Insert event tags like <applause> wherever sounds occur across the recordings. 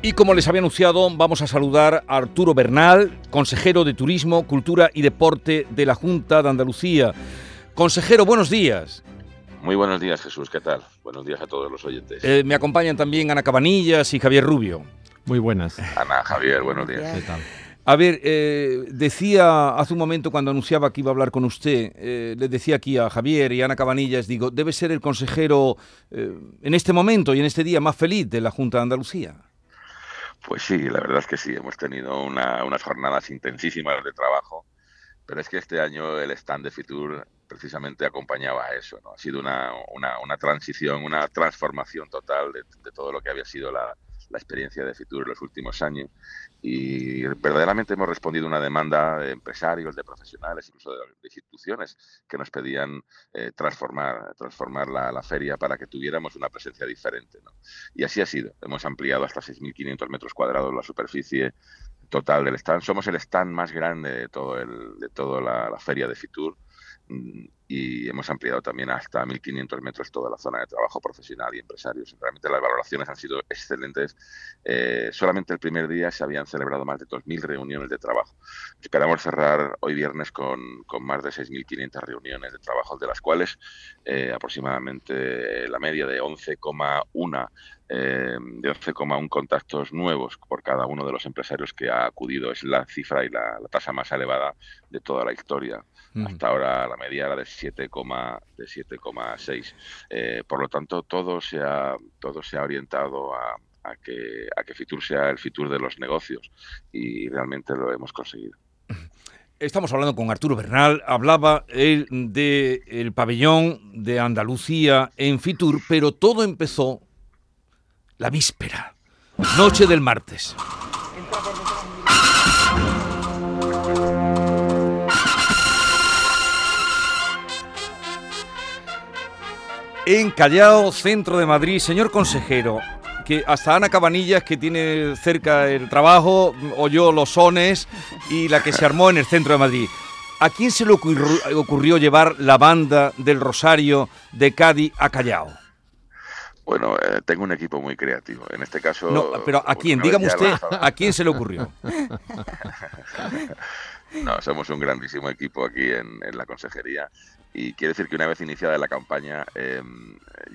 Y como les había anunciado, vamos a saludar a Arturo Bernal, consejero de Turismo, Cultura y Deporte de la Junta de Andalucía. Consejero, buenos días. Muy buenos días, Jesús. ¿Qué tal? Buenos días a todos los oyentes. Eh, me acompañan también Ana Cabanillas y Javier Rubio. Muy buenas. Ana, Javier, buenos días. ¿Qué tal? A ver, eh, decía hace un momento cuando anunciaba que iba a hablar con usted, eh, le decía aquí a Javier y a Ana Cabanillas, digo, debe ser el consejero eh, en este momento y en este día más feliz de la Junta de Andalucía. Pues sí, la verdad es que sí, hemos tenido una- unas jornadas intensísimas de trabajo, pero es que este año el stand de Fitur precisamente acompañaba a eso, ¿no? Ha sido una, una- una transición, una transformación total de, de todo lo que había sido la, la experiencia de Fitur en los últimos años y verdaderamente hemos respondido a una demanda de empresarios, de profesionales, incluso de, instituciones que nos pedían eh, transformar, transformar la, feria para que tuviéramos una presencia diferente. Y así ha sido. Hemos ampliado hasta 6.500 metros cuadrados la superficie total del stand. Somos el stand más grande de todo el, de toda la, feria de Fitur y hemos ampliado también hasta 1.500 metros toda la zona de trabajo profesional y empresarios. Realmente las valoraciones han sido excelentes. Eh, solamente el primer día se habían celebrado más de 2.000 reuniones de trabajo. Esperamos cerrar hoy viernes con, con más de 6.500 reuniones de trabajo, de las cuales eh, aproximadamente la media de 11,1 eh, de 11,1 contactos nuevos por cada uno de los empresarios que ha acudido. Es la cifra y la, la tasa más elevada de toda la historia. Hasta ahora la media era de 7,6. De 7,6. Eh, por lo tanto, todo se ha, todo se ha orientado a, a que, a que Fitur sea el Fitur de los negocios y realmente lo hemos conseguido. Estamos hablando con Arturo Bernal, hablaba él del pabellón de Andalucía en Fitur, pero todo empezó la víspera, noche del martes. En Callao, centro de Madrid, señor consejero, que hasta Ana Cabanillas, que tiene cerca el trabajo, oyó los sones y la que se armó en el centro de Madrid. ¿A quién se le ocurrió, llevar la banda del Rosario de Cádiz a Callao? Bueno, eh, tengo un equipo muy creativo. En este caso. No, pero ¿a quién? Dígame usted, ¿a quién se le ocurrió? <laughs> No, somos un grandísimo equipo aquí en, en la consejería y quiere decir que una vez iniciada la campaña eh,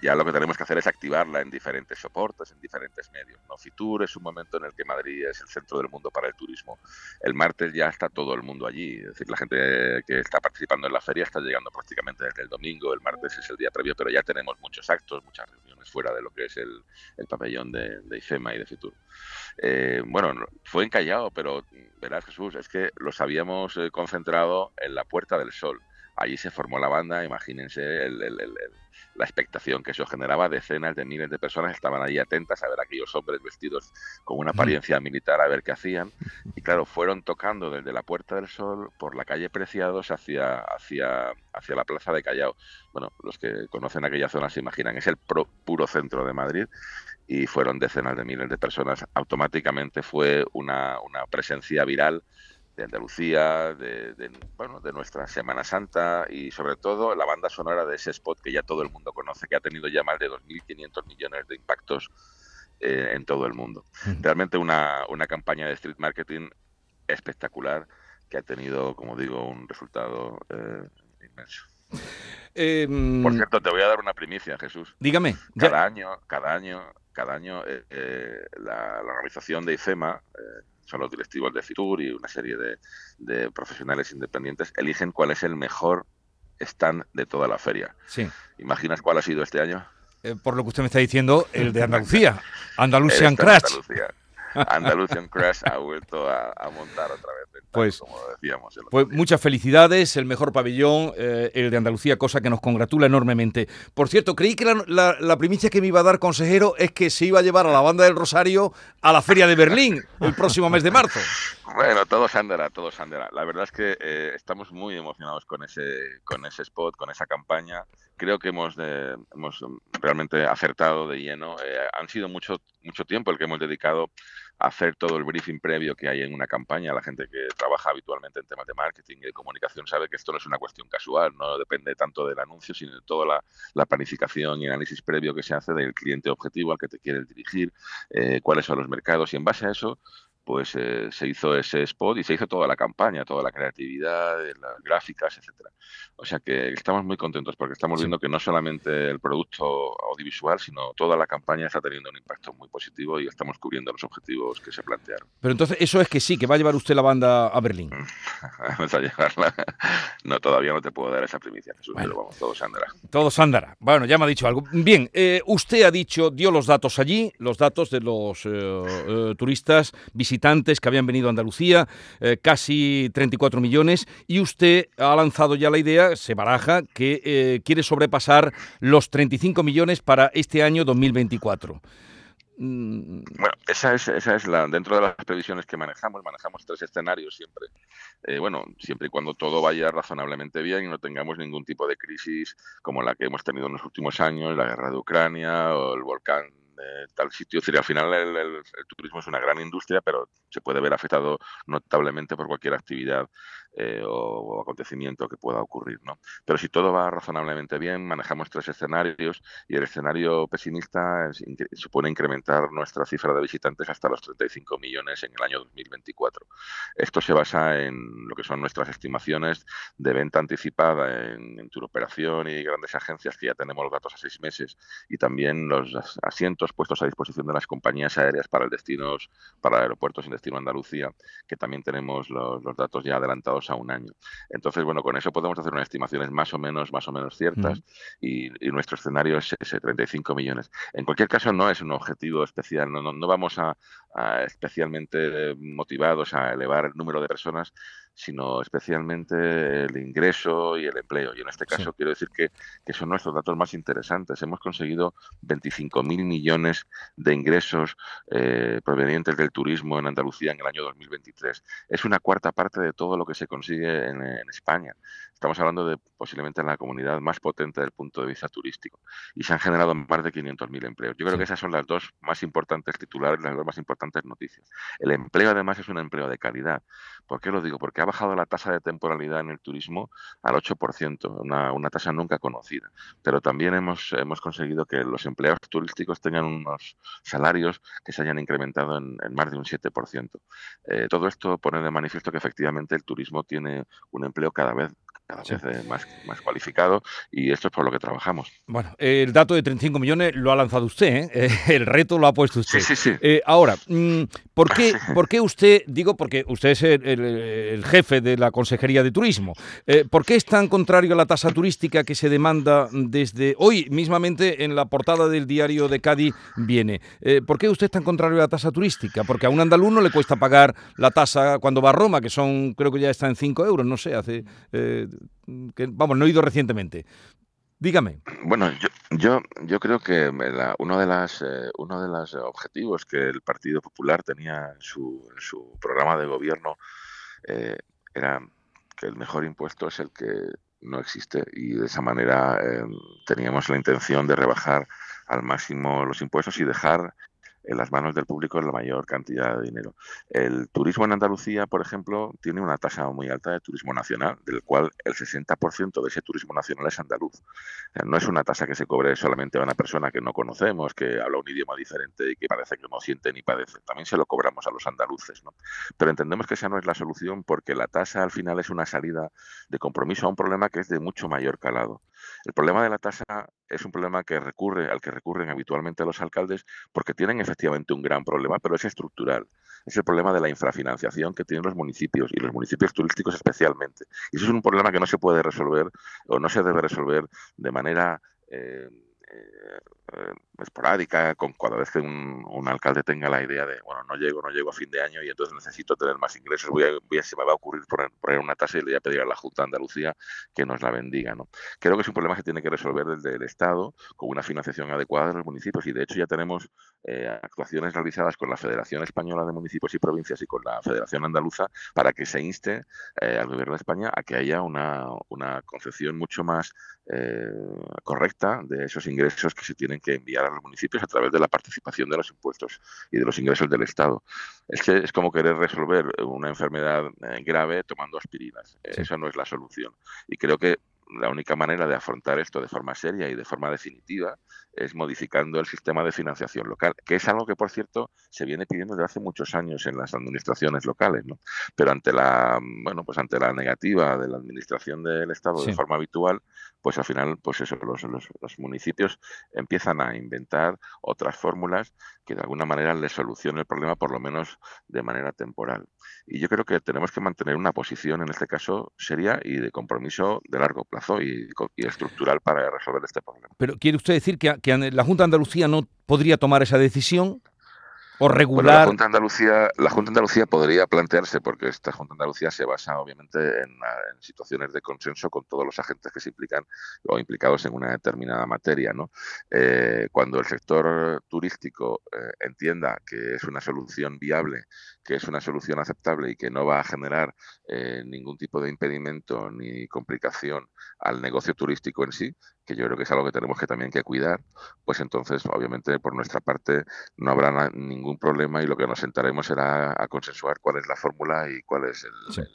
ya lo que tenemos que hacer es activarla en diferentes soportes, en diferentes medios. ¿no? Fitur es un momento en el que Madrid es el centro del mundo para el turismo. El martes ya está todo el mundo allí, es decir, la gente que está participando en la feria está llegando prácticamente desde el domingo, el martes es el día previo, pero ya tenemos muchos actos, muchas reuniones fuera de lo que es el, el pabellón de, de IFEMA y de Fitur. Eh, bueno, no- fue encallado, pero verás Jesús, es que los habíamos eh, concentrado en la Puerta del Sol. Allí se formó la banda, imagínense el- el- el- el- la expectación que eso generaba. Decenas de miles de personas estaban ahí atentas a ver a aquellos hombres vestidos con una apariencia militar a ver qué hacían. Y claro, fueron tocando desde la Puerta del Sol por la calle Preciados hacia, hacia, hacia la Plaza de Callao. Bueno, los que conocen aquella zona se imaginan, es el pro- puro centro de Madrid y fueron decenas de miles de personas. Automáticamente fue una, una presencia viral de Andalucía, de, de, bueno, de nuestra Semana Santa y sobre todo la banda sonora de ese spot que ya todo el mundo conoce, que ha tenido ya más de 2.500 millones de impactos eh, en todo el mundo. Realmente una, una campaña de street marketing espectacular que ha tenido, como digo, un resultado eh, inmenso. Eh, Por cierto, te voy a dar una primicia, Jesús. dígame, ya- Cada año, cada año, cada año eh, eh, la, la organización de IFEMA, son los directivos de Fitur y una serie de, de profesionales independientes, eligen cuál es el mejor stand de toda la feria. sí, ¿Imaginas cuál ha sido este año? eh, por lo que usted me está diciendo, el de Andalucía, <laughs> de Crash. Andalucía. Andalusian Crash ha vuelto a, a montar otra vez, Pues- como decíamos. Pues muchas felicidades, el mejor pabellón, eh, el de Andalucía, cosa que nos congratula enormemente. Por cierto, creí que la, la- la primicia que me iba a dar, consejero, es que se iba a llevar a la banda del Rosario a la Feria de Berlín el próximo mes de marzo. Bueno, todo se andará, todo se andará. La verdad es que eh, estamos muy emocionados con ese, con ese spot, con esa campaña. Creo que hemos, eh, hemos realmente acertado de lleno. Eh, han sido mucho, mucho tiempo el que hemos dedicado hacer todo el briefing previo que hay en una campaña. La gente que trabaja habitualmente en temas de marketing y de comunicación sabe que esto no es una cuestión casual, no depende tanto del anuncio, sino de toda la, la planificación y análisis previo que se hace del cliente objetivo al que te quieres dirigir, eh, cuáles son los mercados y en base a eso pues eh, se hizo ese spot y se hizo toda la campaña, toda la creatividad, eh, las gráficas, etcétera. O sea que estamos muy contentos porque estamos viendo que no solamente el producto audiovisual, sino toda la campaña está teniendo un impacto muy positivo y estamos cubriendo los objetivos que se plantearon. Pero entonces eso es que sí, que va a llevar usted la banda a Berlín. <laughs> Vamos a llevarla. No, todavía no te puedo dar esa primicia, Jesús, pero vamos, todo se andará. Bueno, ya me ha dicho algo. Bien, eh, usted ha dicho, dio los datos allí, los datos de los turistas visitantes visitantes que habían venido a Andalucía, eh, casi 34 millones, y usted ha lanzado ya la idea, se baraja, que eh, quiere sobrepasar los 35 millones para este año 2024. Mm. Bueno, esa es, esa es la, dentro de las previsiones que manejamos, manejamos tres escenarios siempre. Eh, bueno, siempre y cuando todo vaya razonablemente bien y no tengamos ningún tipo de crisis como la que hemos tenido en los últimos años, la guerra de Ucrania o el volcán tal sitio. Decir, al final el, turismo es una gran industria, pero se puede ver afectado notablemente por cualquier actividad eh, o, acontecimiento que pueda ocurrir. ¿no? Pero si todo va razonablemente bien, manejamos tres escenarios y el escenario pesimista supone incrementar nuestra cifra de visitantes hasta los 35 millones en el año 2024. Esto se basa en lo que son nuestras estimaciones de venta anticipada en, en operación y grandes agencias que ya tenemos los datos a seis meses y también los asientos puestos a disposición de las compañías aéreas para el destinos, para aeropuertos en destino Andalucía, que también tenemos los, datos ya adelantados a un año. Entonces, bueno, con eso podemos hacer unas estimaciones más o menos, más o menos ciertas y, nuestro escenario es ese 35 millones. En cualquier caso, no es un objetivo especial, no, no, vamos a, especialmente motivados a elevar el número de personas, sino especialmente el ingreso y el empleo. Y en este caso quiero decir que, que, son nuestros datos más interesantes. Hemos conseguido 25.000 millones de ingresos eh, provenientes del turismo en Andalucía en el año 2023. Es una cuarta parte de todo lo que se consigue en, en España. Estamos hablando de posiblemente la comunidad más potente del punto de vista turístico. Y se han generado más de 500.000 empleos. Yo creo que esas son las dos más importantes titulares, las dos más importantes noticias. El empleo, además, es un empleo de calidad. ¿Por qué lo digo? Porque ha bajado la tasa de temporalidad en el turismo al 8%, una, una tasa nunca conocida. Pero también hemos, hemos conseguido que los empleados turísticos tengan unos salarios que se hayan incrementado en, más de un 7%. Eh, todo esto pone de manifiesto que efectivamente el turismo tiene un empleo cada vez cada vez eh, más, más cualificado y esto es por lo que trabajamos. Bueno, el dato de 35 millones lo ha lanzado usted, ¿eh? <laughs> el reto lo ha puesto usted. Sí, sí, sí. Eh, ahora, mm, ¿por <laughs> qué, ¿por qué usted, digo porque usted es el, jefe de la Consejería de Turismo, ¿por qué es tan contrario a la tasa turística que se demanda desde hoy, mismamente en la portada del diario de Cádiz viene? ¿Por qué usted es tan contrario a la tasa turística? Porque a un andaluz no le cuesta pagar la tasa cuando va a Roma, que son, creo que ya está en 5 euros, no sé, hace que, vamos, no he ido recientemente. Dígame. Bueno, yo, yo, yo creo que uno, de las, eh, uno de los objetivos que el Partido Popular tenía en su, su programa de gobierno eh, era que el mejor impuesto es el que no existe y de esa manera eh, teníamos la intención de rebajar al máximo los impuestos y dejar en las manos del público la mayor cantidad de dinero. El turismo en Andalucía, por ejemplo, tiene una tasa muy alta de turismo nacional, del cual el 60% de ese turismo nacional es andaluz. No es una tasa que se cobre solamente a una persona que no conocemos, que habla un idioma diferente y que parece que no siente ni padece. También se lo cobramos a los andaluces. ¿no? Pero entendemos que esa no es la solución porque la tasa al final es una salida de compromiso a un problema que es de mucho mayor calado. El problema de la tasa es un problema que recurre, al que recurren habitualmente los alcaldes porque tienen efectivamente un gran problema, pero es estructural. Es el problema de la infrafinanciación que tienen los municipios y los municipios turísticos especialmente. Y eso es un problema que no se puede resolver o no se debe resolver de manera eh, eh, eh, esporádica, con cada vez que un, alcalde tenga la idea de, bueno, no llego, no llego a fin de año y entonces necesito tener más ingresos, voy a, se me va a ocurrir poner, poner, una tasa y le voy a pedir a la Junta de Andalucía que nos la bendiga. ¿no? Creo que es un problema que tiene que resolver desde el Estado con una financiación adecuada de los municipios y de hecho ya tenemos eh, actuaciones realizadas con la Federación Española de Municipios y Provincias y con la Federación Andaluza para que se inste al Gobierno de España a que haya una, una concepción mucho más correcta de esos ingresos ingresos que se tienen que enviar a los municipios a través de la participación de los impuestos y de los ingresos del Estado. Es que es como querer resolver una enfermedad eh, grave tomando aspirinas. Esa no es la solución. Y creo que la única manera de afrontar esto de forma seria y de forma definitiva es modificando el sistema de financiación local, que es algo que, por cierto, se viene pidiendo desde hace muchos años en las administraciones locales, ¿no? Pero ante la, bueno, pues ante la negativa de la administración del Estado de forma habitual, pues al final, pues eso, los, los, municipios empiezan a inventar otras fórmulas que de alguna manera les solucionen el problema, por lo menos de manera temporal. Y yo creo que tenemos que mantener una posición, en este caso, seria y de compromiso de largo plazo y, y estructural para resolver este problema. Pero quiere usted decir que que la Junta de Andalucía no podría tomar esa decisión o regular. la, Junta de Andalucía, la Junta de Andalucía podría plantearse, porque esta Junta de Andalucía se basa obviamente en, situaciones de consenso con todos los agentes que se implican o implicados en una determinada materia. ¿no? Eh, cuando el sector turístico eh, entienda que es una solución viable, que es una solución aceptable y que no va a generar eh, ningún tipo de impedimento ni complicación al negocio turístico en sí, que yo creo que es algo que tenemos que también que cuidar, pues entonces obviamente por nuestra parte no habrá ningún problema y lo que nos sentaremos será a consensuar cuál es la fórmula y cuál es el,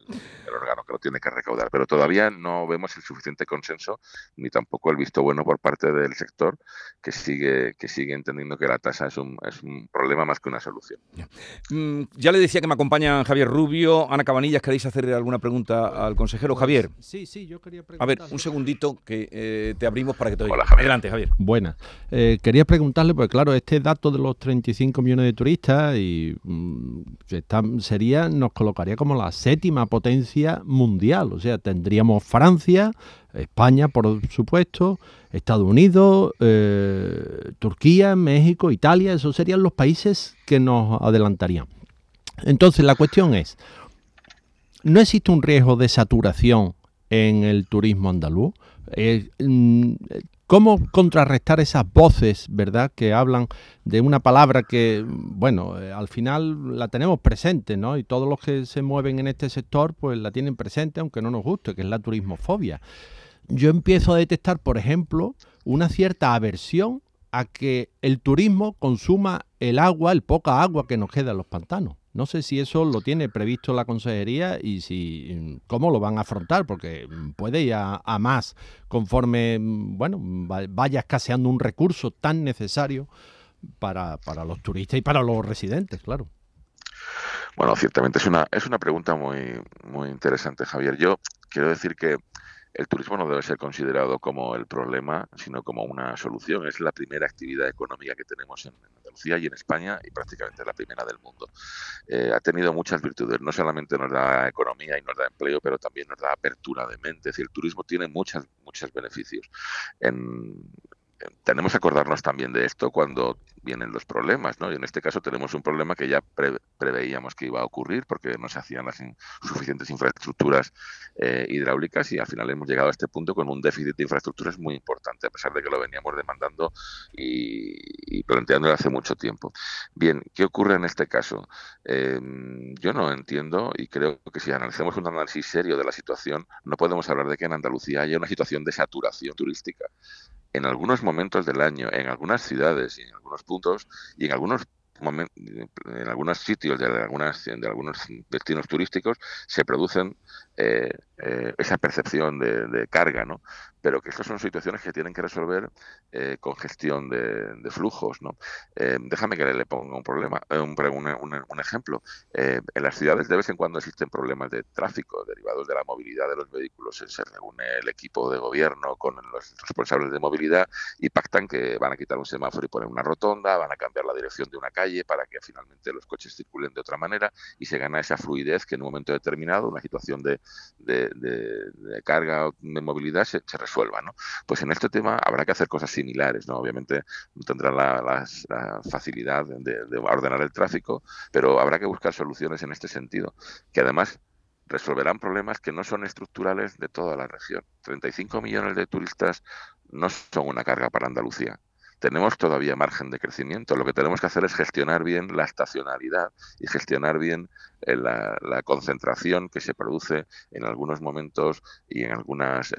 órgano que lo tiene que recaudar. Pero todavía no vemos el suficiente consenso ni tampoco el visto bueno por parte del sector que sigue que sigue entendiendo que la tasa es un, es un problema más que una solución. Ya. Mm, ya le decía que me acompañan Javier Rubio, Ana Cabanillas, ¿queréis hacer alguna pregunta al consejero? Pues, Javier. Sí, sí, yo quería preguntar. A ver, un segundito que eh, te abrimos para que te oiga. Adelante, Javier. Buena. Eh, quería preguntarle, porque claro, este dato de los 35 millones de turistas y mm, sería, nos colocaría como la séptima potencia mundial. O sea, tendríamos Francia, España, por supuesto, Estados Unidos, eh, Turquía, México, Italia, esos serían los países que nos adelantarían. Entonces, la cuestión es, ¿no existe un riesgo de saturación en el turismo andaluz? Eh, mm, ¿Cómo contrarrestar esas voces, verdad, que hablan de una palabra que, bueno, eh, al final la tenemos presente, ¿no? Y todos los que se mueven en este sector, pues la tienen presente, aunque no nos guste, que es la turismofobia. Yo empiezo a detectar, por ejemplo, una cierta aversión a que el turismo consuma el agua, el poca agua que nos queda en los pantanos. No sé si eso lo tiene previsto la consejería y si cómo lo van a afrontar, porque puede ir a, más conforme bueno vaya escaseando un recurso tan necesario para, para los turistas y para los residentes, claro. Bueno, ciertamente es una, es una pregunta muy, muy interesante, Javier. Yo quiero decir que el turismo no debe ser considerado como el problema, sino como una solución. Es la primera actividad económica que tenemos en Y en España y prácticamente la primera del mundo. Eh, ha tenido muchas virtudes. No solamente nos da economía y nos da empleo, pero también nos da apertura de mente. Es decir, el turismo tiene muchas, muchos beneficios. En, tenemos que acordarnos también de esto cuando vienen los problemas, ¿no? Y en este caso tenemos un problema que ya preveíamos que iba a ocurrir porque no se hacían las suficientes infraestructuras eh, hidráulicas y al final hemos llegado a este punto con un déficit de infraestructuras muy importante, a pesar de que lo veníamos demandando y, y planteando hace mucho tiempo. Bien, ¿qué ocurre en este caso? Em, yo no entiendo y creo que si analizamos un análisis serio de la situación, no podemos hablar de que en Andalucía haya una situación de saturación turística en algunos momentos del año, en algunas ciudades y en algunos puntos y en algunos en algunos sitios de, algunas, de algunos destinos turísticos se producen eh, eh, esa percepción de, carga, ¿no? Pero que estas son situaciones que tienen que resolver eh, con gestión de, flujos, ¿no? déjame que le ponga un problema, un, un, ejemplo. en las ciudades de vez en cuando existen problemas de tráfico derivados de la movilidad de los vehículos. Se reúne el equipo de gobierno con los responsables de movilidad y pactan que van a quitar un semáforo y poner una rotonda, van a cambiar la dirección de una calle para que finalmente los coches circulen de otra manera y se gana esa fluidez que en un momento determinado, una situación de de, carga de movilidad se, resuelva. ¿no? Pues en este tema habrá que hacer cosas similares. ¿no? Obviamente no tendrán la, facilidad de, ordenar el tráfico, pero habrá que buscar soluciones en este sentido, que además resolverán problemas que no son estructurales de toda la región. 35 millones de turistas no son una carga para Andalucía tenemos todavía margen de crecimiento. Lo que tenemos que hacer es gestionar bien la estacionalidad y gestionar bien la, concentración que se produce en algunos momentos y en algunas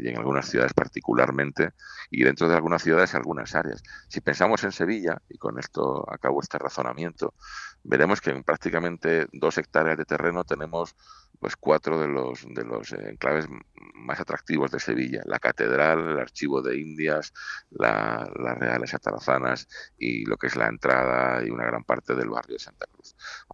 y en algunas ciudades particularmente y dentro de algunas ciudades algunas áreas. Si pensamos en Sevilla y con esto acabo este razonamiento, veremos que en prácticamente dos hectáreas de terreno tenemos pues cuatro de los de los enclaves más atractivos de Sevilla la catedral el archivo de Indias las reales atarazanas y lo que es la entrada y una gran parte del barrio de Santa Cruz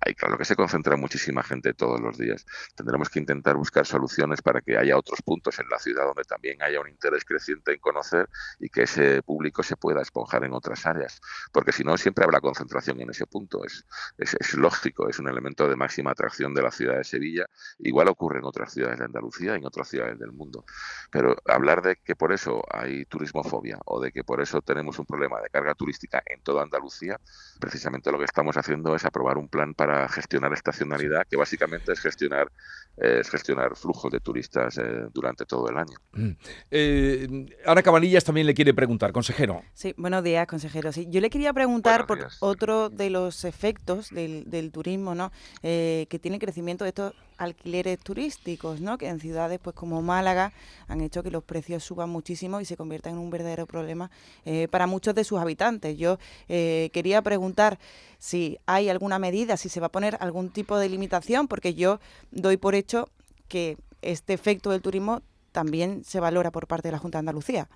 ahí claro que se concentra muchísima gente todos los días. Tendremos que intentar buscar soluciones para que haya otros puntos en la ciudad donde también haya un interés creciente en conocer y que ese público se pueda esponjar en otras áreas porque si no siempre habrá concentración en ese punto. Es, es, es lógico es un elemento de máxima atracción de la ciudad de Sevilla. Igual ocurre en otras ciudades de Andalucía y en otras ciudades del mundo. Pero hablar de que por eso hay turismofobia o de que por eso tenemos un problema de carga turística en toda Andalucía, precisamente lo que estamos haciendo es aprobar un plan para gestionar estacionalidad, que básicamente es gestionar, es gestionar flujos de turistas eh, durante todo el año. Mm. Eh, Ana Cabanillas también le quiere preguntar, consejero. Sí, buenos días, consejero. Sí, yo le quería preguntar por otro de los efectos del, turismo, ¿no? Eh, que tiene crecimiento de estos alquileres turísticos, ¿no? que en ciudades pues como Málaga han hecho que los precios suban muchísimo y se conviertan en un verdadero problema eh, para muchos de sus habitantes. Yo eh, quería preguntar si hay alguna medida, si se va a poner algún tipo de limitación, porque yo doy por hecho que este efecto del turismo también se valora por parte de la Junta de Andalucía.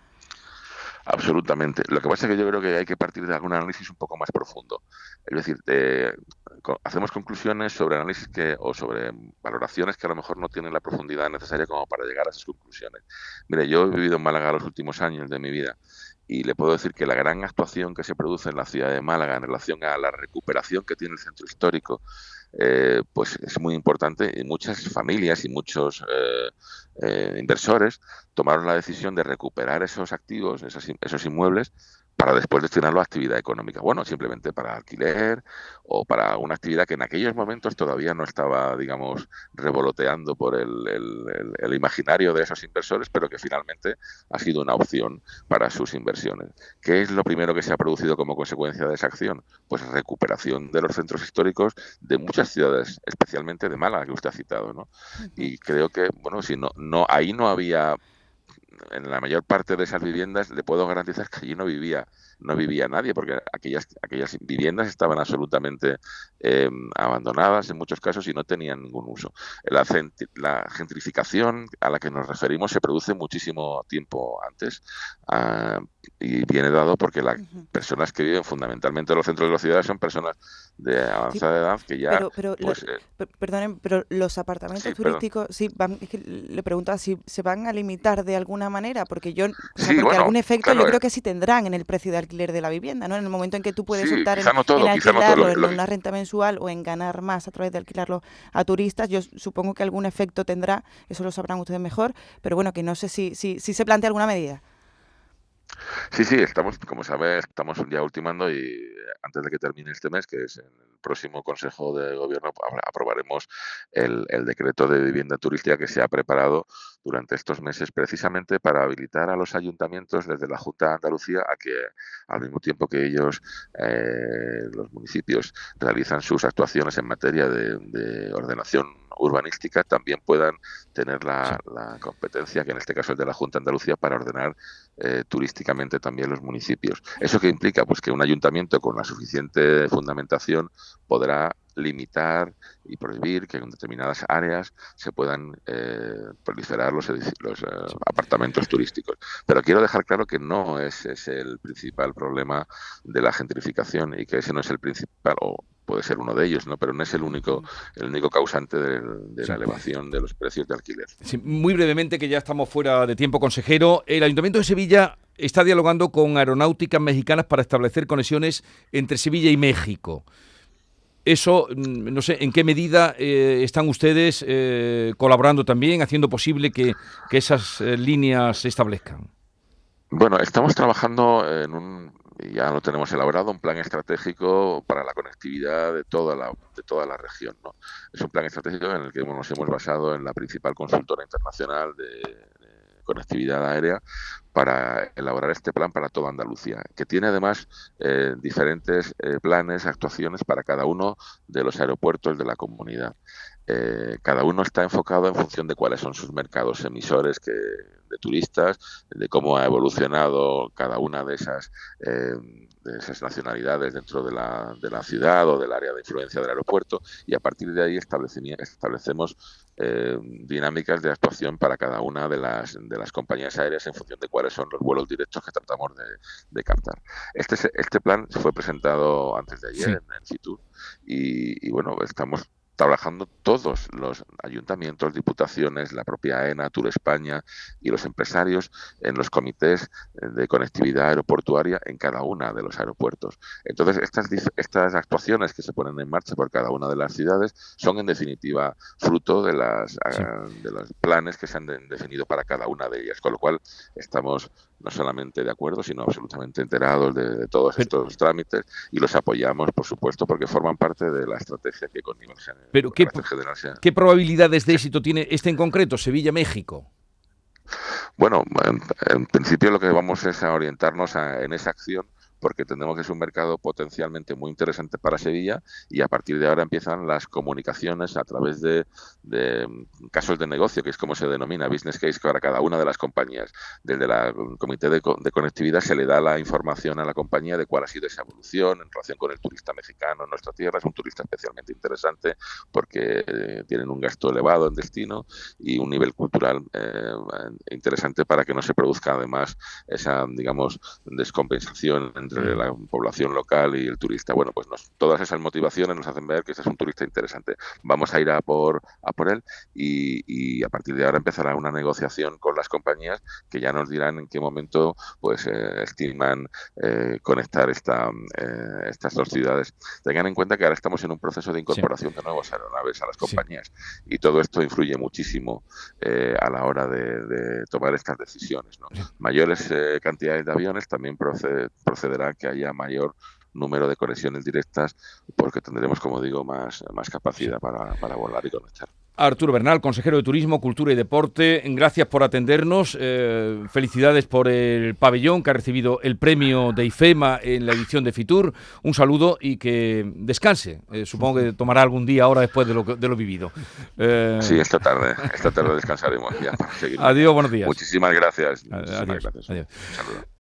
Absolutamente. Lo que pasa es que yo creo que hay que partir de algún análisis un poco más profundo. Es decir, hacemos conclusiones sobre análisis que o sobre valoraciones que a lo mejor no tienen la profundidad necesaria como para llegar a esas conclusiones. Mire, yo he vivido en Málaga los últimos años de mi vida y le puedo decir que la gran actuación que se produce en la ciudad de Málaga en relación a la recuperación que tiene el centro histórico eh, pues es muy importante y muchas familias y muchos eh, eh, inversores tomaron la decisión de recuperar esos activos, esos, esos inmuebles, para después destinarlo a actividad económica. Bueno, simplemente para alquiler o para una actividad que en aquellos momentos todavía no estaba, digamos, revoloteando por el, el, imaginario de esos inversores, pero que finalmente ha sido una opción para sus inversiones. ¿Qué es lo primero que se ha producido como consecuencia de esa acción? Pues recuperación de los centros históricos de muchas ciudades, especialmente de Málaga, que usted ha citado, ¿no? Y creo que, bueno, si no, no ahí no había en la mayor parte de esas viviendas le puedo garantizar que allí no vivía no vivía nadie porque aquellas aquellas viviendas estaban absolutamente em, abandonadas en muchos casos y no tenían ningún uso. La, la, gentrificación a la que nos referimos se produce muchísimo tiempo antes ah, y viene dado porque las personas que viven fundamentalmente en los centros de las ciudades son personas de avanzada edad que ya pero, pero pues, eh, perdonen pero los apartamentos turísticos sí van le preguntaba si se van a limitar de alguna manera porque yo porque algún efecto yo creo que sí tendrán en el precio de alquiler de la vivienda no en el momento en que tú puedes optar en, alquilarlo en una renta mensual o en ganar más a través de alquilarlo a turistas yo supongo que algún efecto tendrá eso lo sabrán ustedes mejor pero bueno que no sé si si, si se plantea alguna medida. Sí, sí, estamos, como sabes, estamos ya ultimando y antes de que termine este mes, que es en el próximo Consejo de Gobierno, aprobaremos el, el, decreto de vivienda turística que se ha preparado durante estos meses precisamente para habilitar a los ayuntamientos desde la Junta de Andalucía a que al mismo tiempo que ellos, eh, los municipios, realizan sus actuaciones en materia de, de ordenación urbanística también puedan tener la, competencia, que en este caso es de la Junta de Andalucía, para ordenar eh, turísticamente también los municipios. ¿Eso qué implica? Pues que un ayuntamiento con la suficiente fundamentación podrá limitar y prohibir que en determinadas áreas se puedan eh, proliferar los, los eh, apartamentos turísticos. Pero quiero dejar claro que no ese es el principal problema de la gentrificación y que ese no es el principal, o puede ser uno de ellos, ¿no? pero no es el único, el único causante de, la elevación de los precios de alquiler. muy brevemente, que ya estamos fuera de tiempo, consejero, el Ayuntamiento de Sevilla está dialogando con aeronáuticas mexicanas para establecer conexiones entre Sevilla y México. Eso, mm, no sé, ¿en qué medida eh, están ustedes eh, colaborando también, haciendo posible que, esas eh, líneas se establezcan? Bueno, estamos trabajando en un, ya lo tenemos elaborado, un plan estratégico para la conectividad de toda la, de toda la región. ¿no? Es un plan estratégico en el que nos hemos basado en la principal consultora internacional de conectividad aérea para elaborar este plan para toda Andalucía, que tiene además eh, diferentes eh, planes, actuaciones para cada uno de los aeropuertos de la comunidad. Eh, cada uno está enfocado en función de cuáles son sus mercados emisores que, de turistas, de cómo ha evolucionado cada una de esas, eh, de esas nacionalidades dentro de la, de la, ciudad o del área de influencia del aeropuerto y a partir de ahí establecemos eh, dinámicas de actuación para cada una de las, de las compañías aéreas en función de cuáles son los vuelos directos que tratamos de, captar. Este, este plan fue presentado antes de ayer en el CITUR y, y bueno, estamos trabajando todos los ayuntamientos, diputaciones, la propia AENA, Tour España y los empresarios en los comités de conectividad aeroportuaria en cada una de los aeropuertos. Entonces, estas, estas actuaciones que se ponen en marcha por cada una de las ciudades son, en definitiva, fruto de, las, ah, de los planes que se han definido para cada una de ellas, con lo cual estamos no solamente de acuerdo, sino absolutamente enterados de, todos estos trámites y los apoyamos, por supuesto, porque forman parte de la estrategia que con nivel general. Pero ¿qué, ¿qué probabilidades de éxito tiene este en concreto, Sevilla-México? Bueno, en, principio lo que vamos es a orientarnos en esa acción porque entendemos que es un mercado potencialmente muy interesante para Sevilla y a partir de ahora empiezan las comunicaciones a través de, mm, casos de negocio, que es como se denomina, business case para cada una de las compañías. Desde el comité de, conectividad se le da la información a la compañía de cuál ha sido esa evolución en relación con el turista mexicano en nuestra tierra. Es un turista especialmente interesante porque eh, tienen un gasto elevado en destino y un nivel cultural eh, interesante para que no se produzca además esa, digamos, descompensación entre entre la población local y el turista. Bueno, pues todas esas motivaciones nos hacen ver que este es un turista interesante. Vamos a ir a por, a por él y, a partir de ahora empezará una negociación con las compañías que ya nos dirán en qué momento pues eh, estiman eh, conectar esta, eh, estas dos ciudades. Tengan en cuenta que ahora estamos en un proceso de incorporación de nuevas aeronaves a las compañías y todo esto influye muchísimo a la hora de, tomar estas decisiones. Mayores cantidades de aviones también procederán que haya mayor número de conexiones directas porque tendremos, como digo, más, más capacidad para, para volar y conectar. Arturo Bernal, consejero de Turismo, Cultura y Deporte, gracias por atendernos. Eh, felicidades por el pabellón que ha recibido el premio de IFEMA en la edición de Fitur. Un saludo y que descanse. Eh, supongo que tomará algún día ahora después de lo, de lo vivido. Eh, sí, esta tarde. Esta tarde descansaremos ya. Adiós, buenos días. Muchísimas gracias. Muchísimas gracias. Adiós.